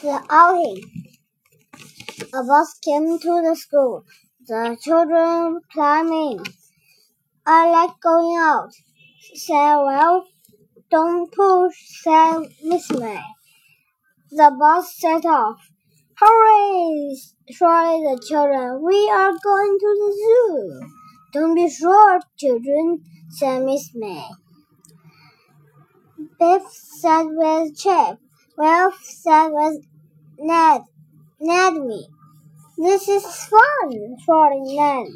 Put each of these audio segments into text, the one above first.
The outing. A bus came to the school. The children climbed in. I like going out, said Well. Don't push, said Miss May. The bus set off. Hooray! shouted the children. We are going to the zoo. Don't be short, children, said Miss May. Biff sat with Chip. Ralph said with Ned. Ned me. This is fun, shouted Ned.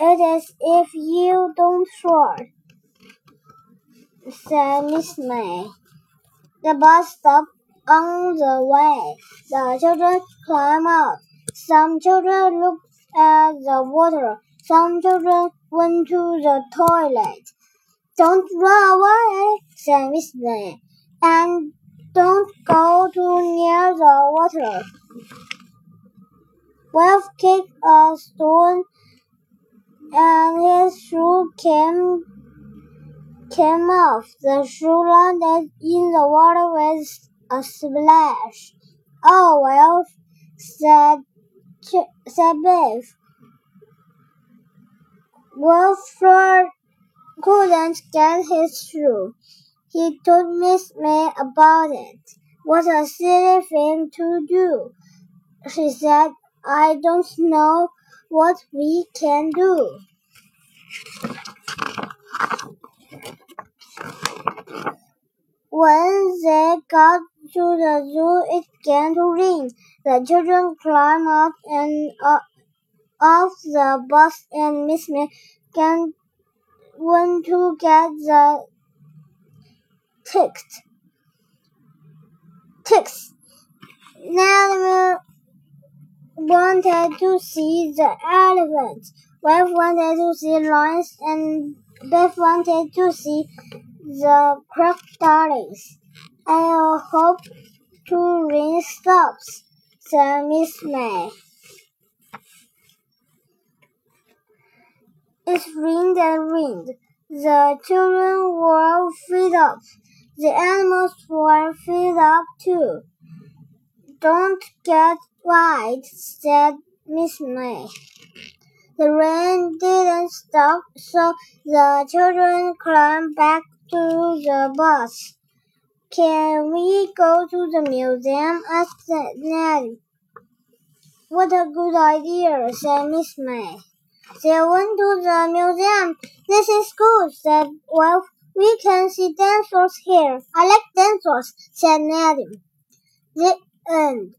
It is if you don't shout, said Miss May. The bus stopped on the way. The children climbed out. Some children looked at the water. Some children went to the toilet. Don't run away, said Miss May. And don't go too near the water. Wilf kicked a stone and his shoe came came off. The shoe landed in the water with a splash. Oh well, said said Biff. Wilf couldn't get his shoe. He told Miss May about it. What a silly thing to do, she said. I don't know what we can do. When they got to the zoo, it began to rain. The children climbed up and uh, off the bus, and Miss May went to get the ticket. Ticks. Now wanted to see the elephants. Ralph wanted to see lions, and Beth wanted to see the crocodiles. I hope to rain stops, said Miss May. It rained and rained. The children were fed up. The animals were fed up too. Don't get wide, said Miss May. The rain didn't stop, so the children climbed back to the bus. Can we go to the museum? asked Ned. What a good idea, said Miss May. They went to the museum. This is good, said Wilf. We can see dinosaurs here. I like dinosaurs, said Ned. The end.